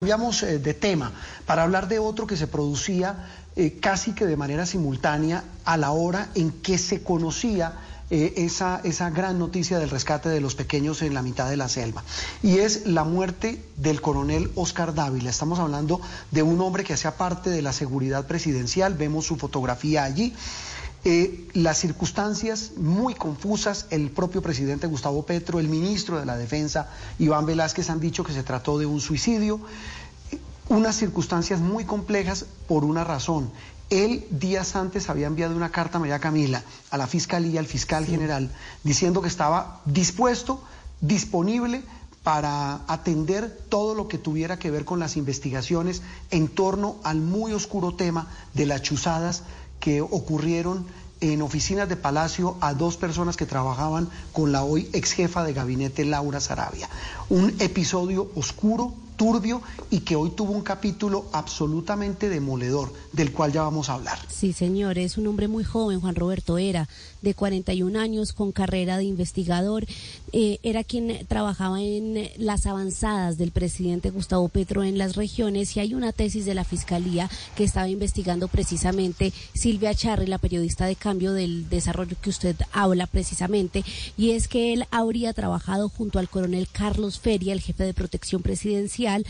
Cambiamos eh, de tema para hablar de otro que se producía eh, casi que de manera simultánea a la hora en que se conocía eh, esa, esa gran noticia del rescate de los pequeños en la mitad de la selva. Y es la muerte del coronel Oscar Dávila. Estamos hablando de un hombre que hacía parte de la seguridad presidencial, vemos su fotografía allí. Las circunstancias muy confusas, el propio presidente Gustavo Petro, el ministro de la Defensa, Iván Velázquez, han dicho que se trató de un suicidio. Unas circunstancias muy complejas por una razón. Él días antes había enviado una carta a María Camila, a la Fiscalía, al fiscal general, diciendo que estaba dispuesto, disponible para atender todo lo que tuviera que ver con las investigaciones en torno al muy oscuro tema de las chuzadas que ocurrieron en oficinas de Palacio a dos personas que trabajaban con la hoy ex jefa de gabinete Laura Sarabia. Un episodio oscuro, turbio y que hoy tuvo un capítulo absolutamente demoledor, del cual ya vamos a hablar. Sí, señor, es un hombre muy joven, Juan Roberto era, de 41 años, con carrera de investigador, eh, era quien trabajaba en las avanzadas del presidente Gustavo Petro en las regiones y hay una tesis de la Fiscalía que estaba investigando precisamente Silvia Charri, la periodista de cambio del desarrollo que usted habla precisamente, y es que él habría trabajado junto al coronel Carlos Feria, el jefe de protección presidencial, Mundial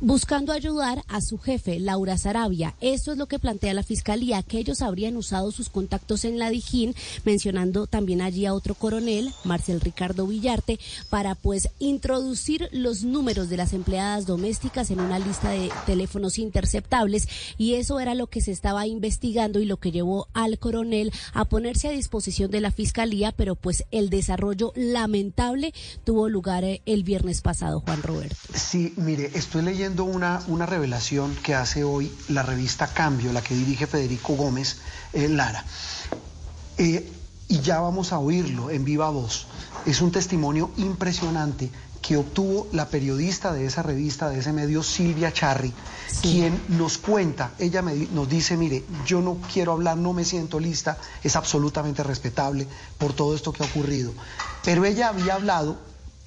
buscando ayudar a su jefe, Laura Sarabia. Esto es lo que plantea la Fiscalía, que ellos habrían usado sus contactos en la Dijín, mencionando también allí a otro coronel, Marcel Ricardo Villarte, para pues introducir los números de las empleadas domésticas en una lista de teléfonos interceptables y eso era lo que se estaba investigando y lo que llevó al coronel a ponerse a disposición de la Fiscalía, pero pues el desarrollo lamentable tuvo lugar eh, el viernes pasado, Juan Roberto. Sí, mire, estoy leyendo una, una revelación que hace hoy la revista Cambio, la que dirige Federico Gómez eh, Lara. Eh, y ya vamos a oírlo en viva voz. Es un testimonio impresionante que obtuvo la periodista de esa revista, de ese medio, Silvia Charri, quien nos cuenta, ella me, nos dice, mire, yo no quiero hablar, no me siento lista, es absolutamente respetable por todo esto que ha ocurrido, pero ella había hablado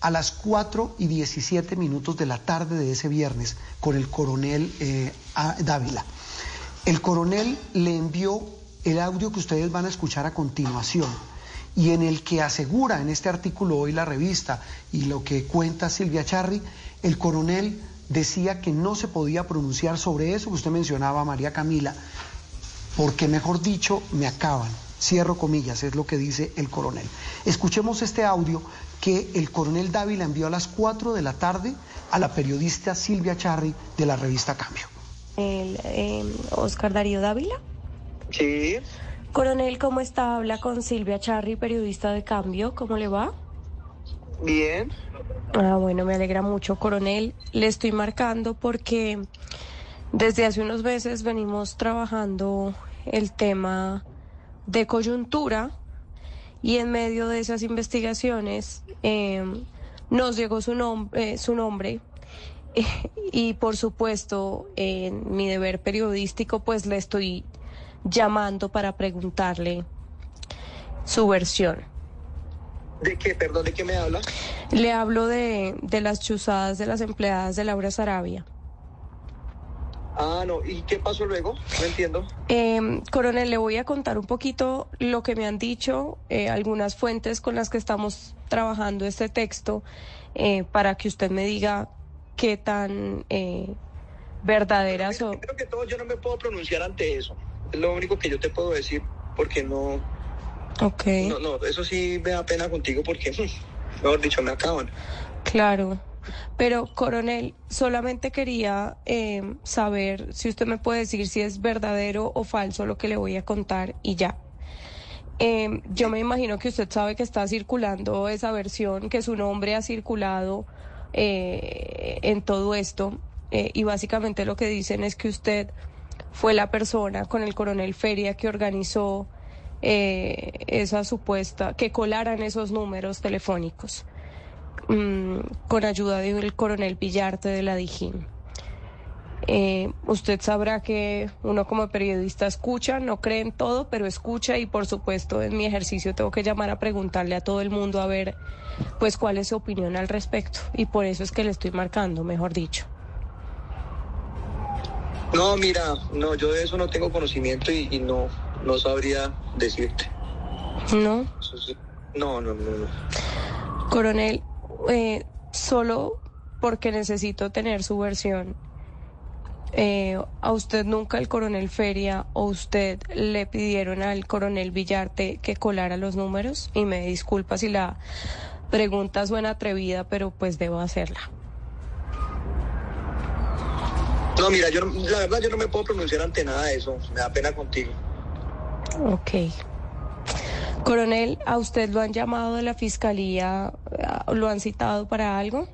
a las 4 y 17 minutos de la tarde de ese viernes con el coronel eh, Dávila. El coronel le envió el audio que ustedes van a escuchar a continuación y en el que asegura en este artículo hoy la revista y lo que cuenta Silvia Charri, el coronel decía que no se podía pronunciar sobre eso que usted mencionaba, María Camila, porque mejor dicho, me acaban. Cierro comillas, es lo que dice el coronel. Escuchemos este audio que el coronel Dávila envió a las 4 de la tarde a la periodista Silvia Charri de la revista Cambio. El, em, Oscar Darío Dávila. Sí. Coronel, ¿cómo está? Habla con Silvia Charri, periodista de Cambio. ¿Cómo le va? Bien. Ah, bueno, me alegra mucho, coronel. Le estoy marcando porque desde hace unos meses venimos trabajando el tema de coyuntura y en medio de esas investigaciones em, nos llegó su, nombre, eh, su nombre y por supuesto en mi deber periodístico pues le estoy llamando para preguntarle su versión. ¿De qué? Perdón, ¿de qué me habla? Le hablo de, de las chuzadas de las empleadas de Laura Sarabia. Ah, no. ¿Y qué pasó luego? No entiendo. Eh, coronel, le voy a contar un poquito lo que me han dicho eh, algunas fuentes con las que estamos trabajando este texto eh, para que usted me diga qué tan eh, verdaderas son. Creo que todo yo no me puedo pronunciar ante eso. Es lo único que yo te puedo decir porque no. Ok. No, no, eso sí me da pena contigo porque, mejor dicho, me acaban. Claro. Pero, coronel, solamente quería eh, saber si usted me puede decir si es verdadero o falso lo que le voy a contar y ya. Eh, yo me imagino que usted sabe que está circulando esa versión, que su nombre ha circulado eh, en todo esto y básicamente lo que dicen es que usted fue la persona con el coronel Feria que organizó esa supuesta, que colaran esos números telefónicos. Mm, con ayuda del coronel Villarte de la Dijín. Eh, usted sabrá que uno como periodista escucha, no cree en todo, pero escucha y por supuesto en mi ejercicio tengo que llamar a preguntarle a todo el mundo a ver pues cuál es su opinión al respecto y por eso es que le estoy marcando, mejor dicho. No, mira, no, yo de eso no tengo conocimiento y, no, no sabría decirte. ¿No? No, no, no, no. Coronel, eh, solo porque necesito tener su versión. Eh, ¿A usted nunca el coronel Feria o usted le pidieron al coronel Villarte que colara los números? Y me disculpa si la pregunta suena atrevida, pero pues debo hacerla. No, mira, yo la verdad yo no me puedo pronunciar ante nada de eso. Me da pena contigo. Ok. Coronel, ¿a usted lo han llamado de la fiscalía? ¿Lo han citado para algo?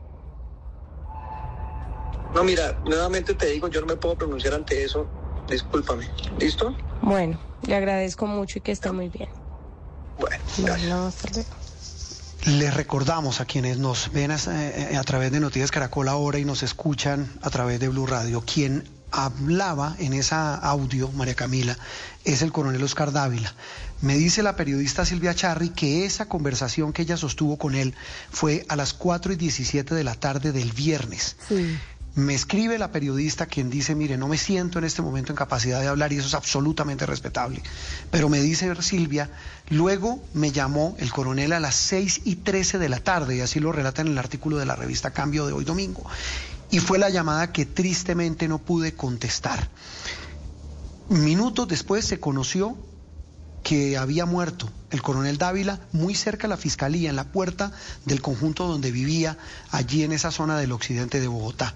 No, mira, nuevamente te digo, yo no me puedo pronunciar ante eso. Discúlpame. ¿Listo? Bueno, le agradezco mucho y que esté muy bien. Bueno, gracias. Les recordamos a quienes nos ven eh, a, través de Noticias Caracol ahora y nos escuchan a través de Blue Radio, quien hablaba en esa audio, María Camila, es el coronel Oscar Dávila. Me dice la periodista Silvia Charri que esa conversación que ella sostuvo con él fue a las 4 y 17 de la tarde del viernes. Sí. Me escribe la periodista quien dice, mire, no me siento en este momento en capacidad de hablar y eso es absolutamente respetable. Pero me dice Silvia, luego me llamó el coronel a las 6 y 13 de la tarde, y así lo relata en el artículo de la revista Cambio de hoy domingo. Y fue la llamada que tristemente no pude contestar. Minutos después se conoció que había muerto el coronel Dávila muy cerca de la fiscalía, en la puerta del conjunto donde vivía, allí en esa zona del occidente de Bogotá.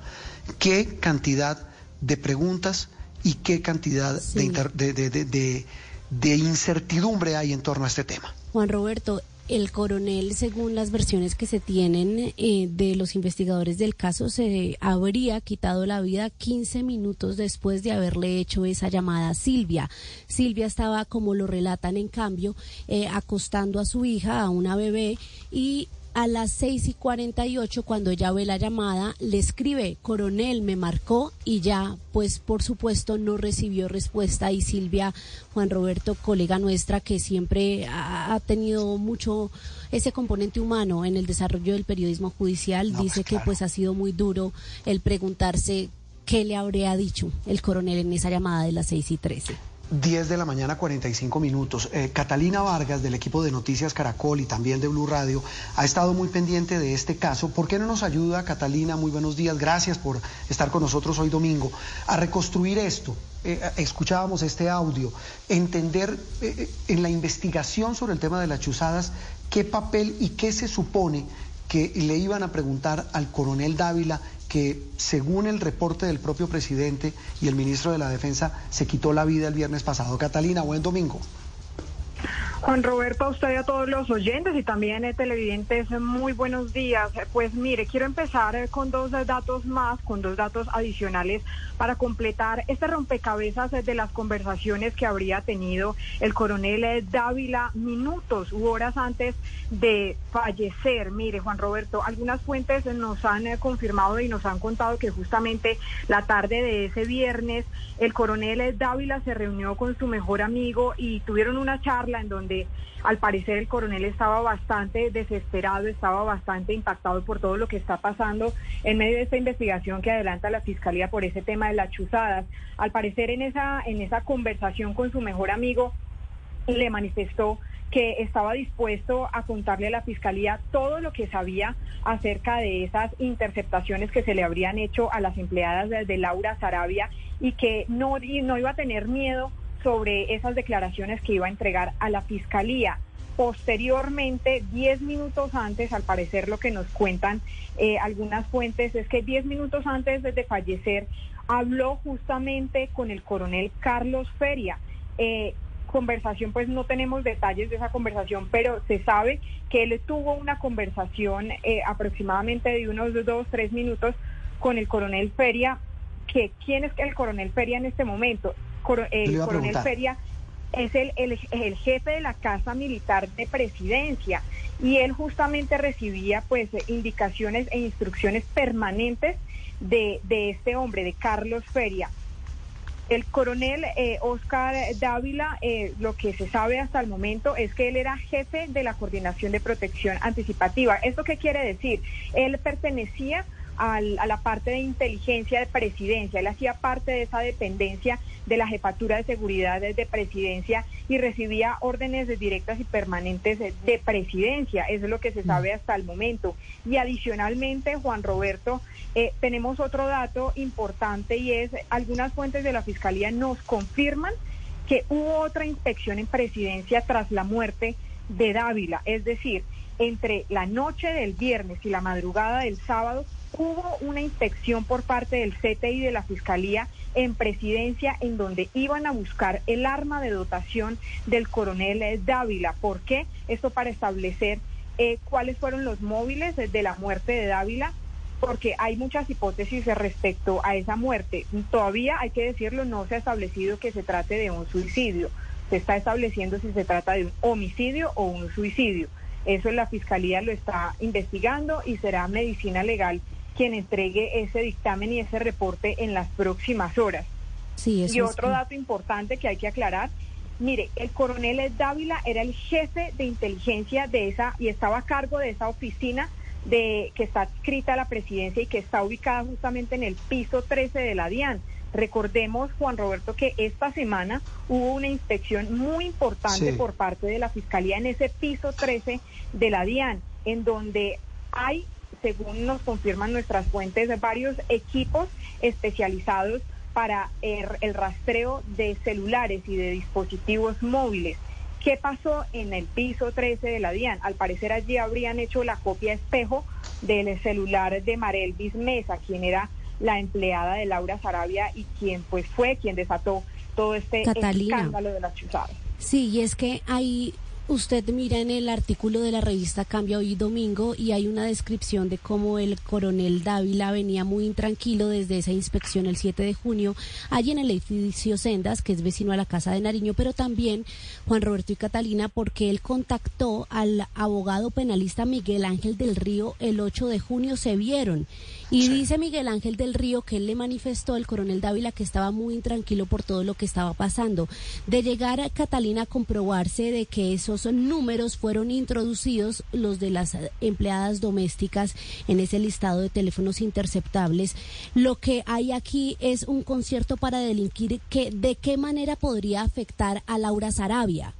¿Qué cantidad de preguntas y qué cantidad de, de incertidumbre hay en torno a este tema? Juan Roberto, el coronel, según las versiones que se tienen eh, de los investigadores del caso, se habría quitado la vida 15 minutos después de haberle hecho esa llamada a Silvia. Silvia estaba, como lo relatan en cambio, eh, acostando a su hija, a una bebé, y a las 6 y 48, cuando ella ve la llamada, le escribe, coronel, me marcó y ya, pues por supuesto no recibió respuesta y Silvia Juan Roberto, colega nuestra que siempre ha, tenido mucho ese componente humano en el desarrollo del periodismo judicial, pues dice que pues ha sido muy duro el preguntarse qué le habría dicho el coronel en esa llamada de las 6 y 13. 10 de la mañana, 45 minutos. Eh, Catalina Vargas, del equipo de Noticias Caracol y también de Blue Radio, ha estado muy pendiente de este caso. ¿Por qué no nos ayuda, Catalina? Muy buenos días, gracias por estar con nosotros hoy domingo, a reconstruir esto. Eh, escuchábamos este audio, entender eh, en la investigación sobre el tema de las chuzadas qué papel y qué se supone que le iban a preguntar al coronel Dávila que según el reporte del propio presidente y el ministro de la Defensa se quitó la vida el viernes pasado. Catalina, buen domingo. Juan Roberto, a usted y a todos los oyentes y también eh, televidentes, muy buenos días. Pues mire, quiero empezar eh, con dos datos más, con dos datos adicionales para completar este rompecabezas de las conversaciones que habría tenido el coronel eh, Dávila minutos u horas antes de fallecer. Mire, Juan Roberto, algunas fuentes nos han confirmado y nos han contado que justamente la tarde de ese viernes el coronel Dávila se reunió con su mejor amigo y tuvieron una charla en donde al parecer el coronel estaba bastante desesperado, estaba bastante impactado por todo lo que está pasando en medio de esta investigación que adelanta la fiscalía por ese tema de las chuzadas. Al parecer en esa en esa conversación con su mejor amigo le manifestó que estaba dispuesto a contarle a la fiscalía todo lo que sabía acerca de esas interceptaciones que se le habrían hecho a las empleadas de, Laura Sarabia y que no, no iba a tener miedo sobre esas declaraciones que iba a entregar a la fiscalía. Posteriormente, 10 minutos antes, al parecer lo que nos cuentan eh, algunas fuentes es que 10 minutos antes de fallecer habló justamente con el coronel Carlos Feria. Eh, conversación, pues no tenemos detalles de esa conversación, pero se sabe que él tuvo una conversación eh, aproximadamente de unos dos, tres minutos con el coronel Feria, que quién es el coronel Feria en este momento el coronel Feria es el, el, jefe de la Casa Militar de Presidencia y él justamente recibía pues indicaciones e instrucciones permanentes de, de este hombre, de Carlos Feria. El coronel eh, Oscar Dávila, eh, lo que se sabe hasta el momento es que él era jefe de la Coordinación de Protección Anticipativa. ¿Esto qué quiere decir? Él pertenecía a la parte de inteligencia de presidencia. Él hacía parte de esa dependencia de la jefatura de seguridad de presidencia y recibía órdenes directas y permanentes de presidencia. Eso es lo que se sabe mm. hasta el momento. Y adicionalmente, Juan Roberto, eh, tenemos otro dato importante y es algunas fuentes de la Fiscalía nos confirman que hubo otra inspección en presidencia tras la muerte de Dávila. Es decir, entre la noche del viernes y la madrugada del sábado hubo una inspección por parte del CTI de la Fiscalía en presidencia en donde iban a buscar el arma de dotación del coronel Dávila. ¿Por qué? Esto para establecer eh, cuáles fueron los móviles de la muerte de Dávila, porque hay muchas hipótesis respecto a esa muerte. Todavía, hay que decirlo, no se ha establecido que se trate de un suicidio. Se está estableciendo si se trata de un homicidio o un suicidio. Eso la Fiscalía lo está investigando y será Medicina Legal quien entregue ese dictamen y ese reporte en las próximas horas. Sí, y otro dato importante que hay que aclarar, mire, el coronel Dávila era el jefe de inteligencia de esa y estaba a cargo de esa oficina de que está adscrita a la presidencia y que está ubicada justamente en el piso 13 de la DIAN. Recordemos, Juan Roberto, que esta semana hubo una inspección muy importante por parte de la Fiscalía en ese piso 13 de la DIAN, en donde hay según nos confirman nuestras fuentes, varios equipos especializados para el, rastreo de celulares y de dispositivos móviles. ¿Qué pasó en el piso 13 de la DIAN? Al parecer allí habrían hecho la copia espejo del celular de Marelvis Mesa, quien era la empleada de Laura Sarabia y quien pues fue quien desató todo este escándalo de las chuzadas. Sí, y es que hay Usted mira en el artículo de la revista Cambia hoy domingo y hay una descripción de cómo el coronel Dávila venía muy intranquilo desde esa inspección el 7 de junio allí en el edificio Sendas, que es vecino a la casa de Nariño, pero también Juan Roberto y Catalina porque él contactó al abogado penalista Miguel Ángel del Río el 8 de junio, se vieron y dice Miguel Ángel del Río que él le manifestó al coronel Dávila que estaba muy intranquilo por todo lo que estaba pasando. De llegar a Catalina a comprobarse de que esos números fueron introducidos, los de las empleadas domésticas, en ese listado de teléfonos interceptables, lo que hay aquí es un concierto para delinquir que de qué manera podría afectar a Laura Sarabia.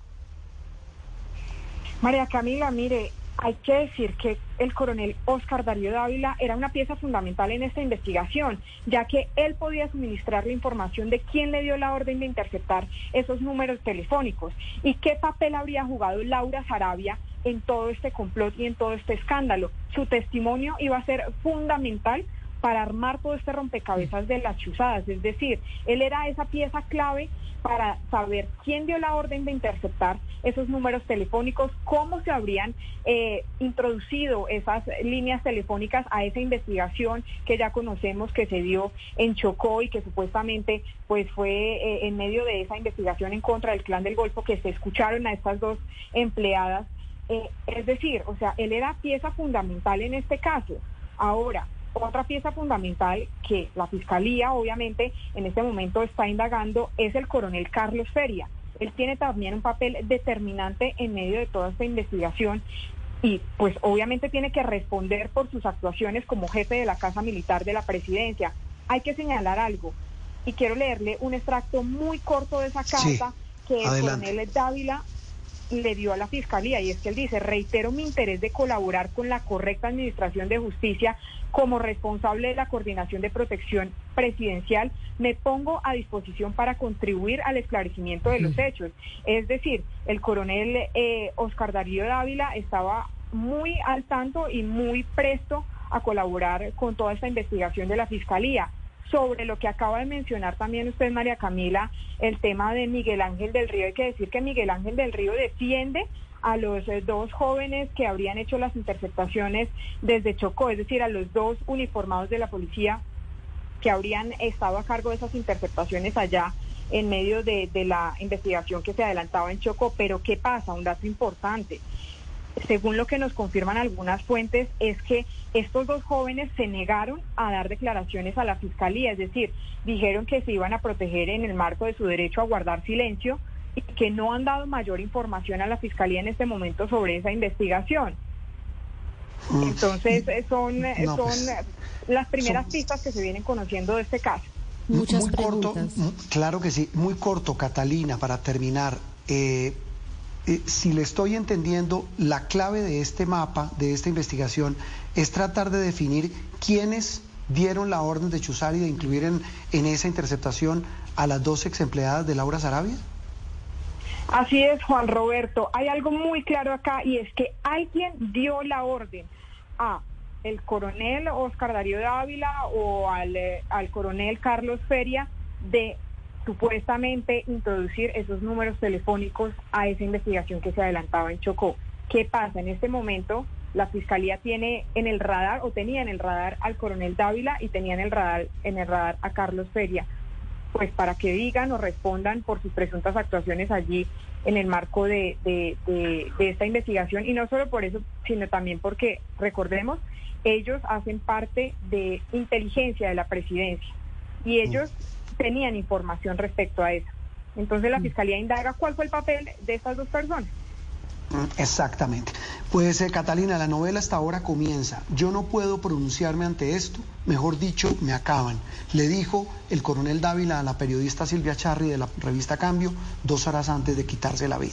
María Camila, mire, hay que decir que el coronel Oscar Darío Dávila era una pieza fundamental en esta investigación, ya que él podía suministrar la información de quién le dio la orden de interceptar esos números telefónicos y qué papel habría jugado Laura Sarabia en todo este complot y en todo este escándalo. Su testimonio iba a ser fundamental para armar todo este rompecabezas de las chuzadas. Es decir, él era esa pieza clave para saber quién dio la orden de interceptar esos números telefónicos, cómo se habrían eh, introducido esas líneas telefónicas a esa investigación que ya conocemos que se dio en Chocó y que supuestamente pues fue eh, en medio de esa investigación en contra del clan del Golfo que se escucharon a estas dos empleadas. Eh, es decir, o sea, él era pieza fundamental en este caso. Ahora, otra pieza fundamental que la Fiscalía, obviamente, en este momento está indagando es el coronel Carlos Feria. Él tiene también un papel determinante en medio de toda esta investigación y pues obviamente tiene que responder por sus actuaciones como jefe de la Casa Militar de la Presidencia. Hay que señalar algo y quiero leerle un extracto muy corto de esa carta que el coronel Dávila le dio a la Fiscalía y es que él dice, reitero mi interés de colaborar con la correcta administración de justicia como responsable de la coordinación de protección presidencial, me pongo a disposición para contribuir al esclarecimiento de los hechos. Es decir, el coronel eh, Oscar Darío Dávila estaba muy al tanto y muy presto a colaborar con toda esta investigación de la Fiscalía sobre lo que acaba de mencionar también usted, María Camila, el tema de Miguel Ángel del Río. Hay que decir que Miguel Ángel del Río defiende a los eh, dos jóvenes que habrían hecho las interceptaciones desde Chocó, es decir, a los dos uniformados de la policía que habrían estado a cargo de esas interceptaciones allá en medio de, de la investigación que se adelantaba en Chocó. Pero ¿qué pasa? Un dato importante según lo que nos confirman algunas fuentes, es que estos dos jóvenes se negaron a dar declaraciones a la fiscalía, es decir, dijeron que se iban a proteger en el marco de su derecho a guardar silencio y que no han dado mayor información a la fiscalía en este momento sobre esa investigación. Mm. Entonces eh, son, eh, son pues, las primeras pistas que se vienen conociendo de este caso. Muchas muy corto, preguntas. claro que sí, muy corto, Catalina, para terminar. Eh, eh, si le estoy entendiendo, la clave de este mapa, de esta investigación, es tratar de definir quiénes dieron la orden de chuzar y de incluir en, en esa interceptación a las dos ex empleadas de Laura Sarabia. Así es, Juan Roberto. Hay algo muy claro acá y es que alguien dio la orden a el coronel Oscar Darío Dávila o al, eh, al coronel Carlos Feria de supuestamente introducir esos números telefónicos a esa investigación que se adelantaba en Chocó. ¿Qué pasa? En este momento la fiscalía tiene en el radar o tenía en el radar al coronel Dávila y tenía en el radar en el radar a Carlos Feria, pues para que digan o respondan por sus presuntas actuaciones allí en el marco de, de, de, de esta investigación y no solo por eso, sino también porque recordemos ellos hacen parte de inteligencia de la presidencia y ellos tenían información respecto a eso. Entonces la Fiscalía indaga cuál fue el papel de estas dos personas. Exactamente. Pues eh, Catalina, la novela hasta ahora comienza. Yo no puedo pronunciarme ante esto, mejor dicho, me acaban. Le dijo el coronel Dávila a la periodista Silvia Charri de la revista Cambio dos horas antes de quitarse la vida.